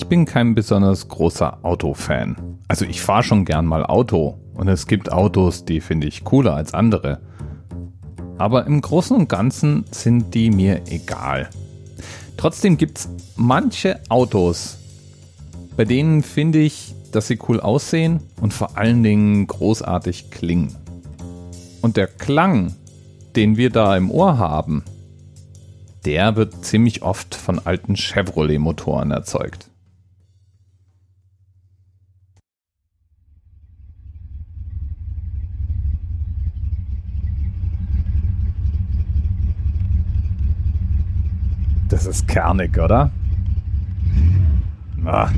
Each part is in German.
Ich bin kein besonders großer Autofan. Also ich fahre schon gern mal Auto und es gibt Autos, die finde ich cooler als andere. Aber im Großen und Ganzen sind die mir egal. Trotzdem gibt es manche Autos, bei denen finde ich, dass sie cool aussehen und vor allen Dingen großartig klingen. Und der Klang, den wir da im Ohr haben, der wird ziemlich oft von alten Chevrolet-Motoren erzeugt. Das ist kernig, oder? Ah.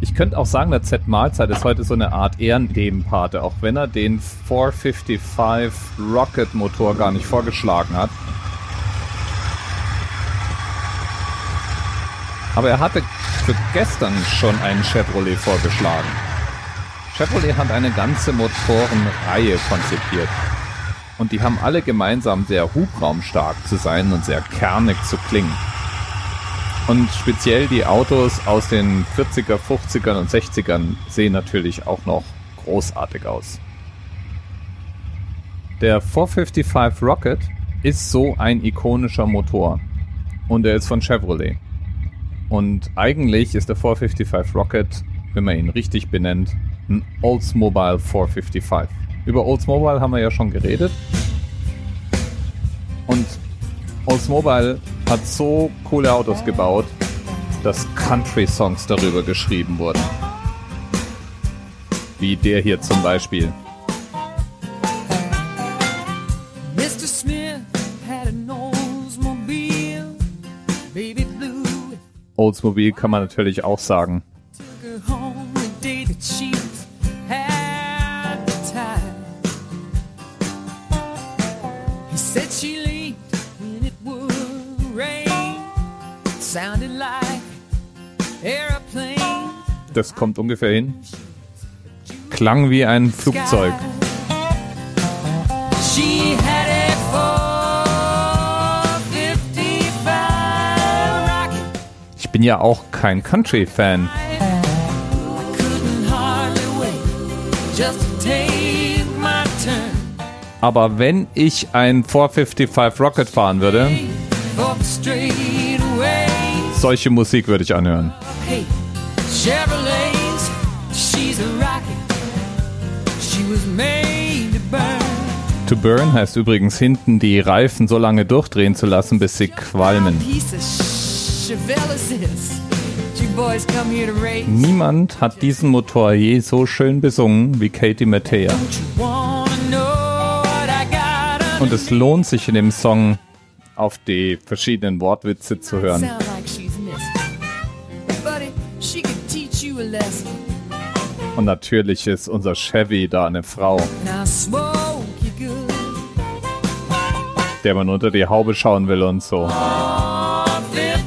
Ich könnte auch sagen, der Z-Mahlzeit ist heute so eine Art Ehrendebenpate, auch wenn er den 455 Rocket Motor gar nicht vorgeschlagen hat. Aber er hatte für gestern schon einen Chevrolet vorgeschlagen. Chevrolet hat eine ganze Motorenreihe konzipiert. Und die haben alle gemeinsam sehr hubraumstark zu sein und sehr kernig zu klingen. Und speziell die Autos aus den 40er, 50ern und 60ern sehen natürlich auch noch großartig aus. Der 455 Rocket ist so ein ikonischer Motor. Und er ist von Chevrolet. Und eigentlich ist der 455 Rocket, wenn man ihn richtig benennt, ein Oldsmobile 455. Über Oldsmobile haben wir ja schon geredet. Und Oldsmobile hat so coole Autos gebaut, dass Country-Songs darüber geschrieben wurden. Wie der hier zum Beispiel. Oldsmobile kann man natürlich auch sagen. Das kommt ungefähr hin. Klang wie ein Flugzeug. Ich bin ja auch kein Country-Fan. Aber wenn ich ein 455 Rocket fahren würde, solche Musik würde ich anhören. To burn heißt übrigens hinten die Reifen so lange durchdrehen zu lassen, bis sie qualmen. Niemand hat diesen Motor je so schön besungen wie Katie Mattea. Und es lohnt sich in dem Song auf die verschiedenen Wortwitze zu hören. Und natürlich ist unser Chevy da eine Frau. Der man unter die Haube schauen will und so. Bis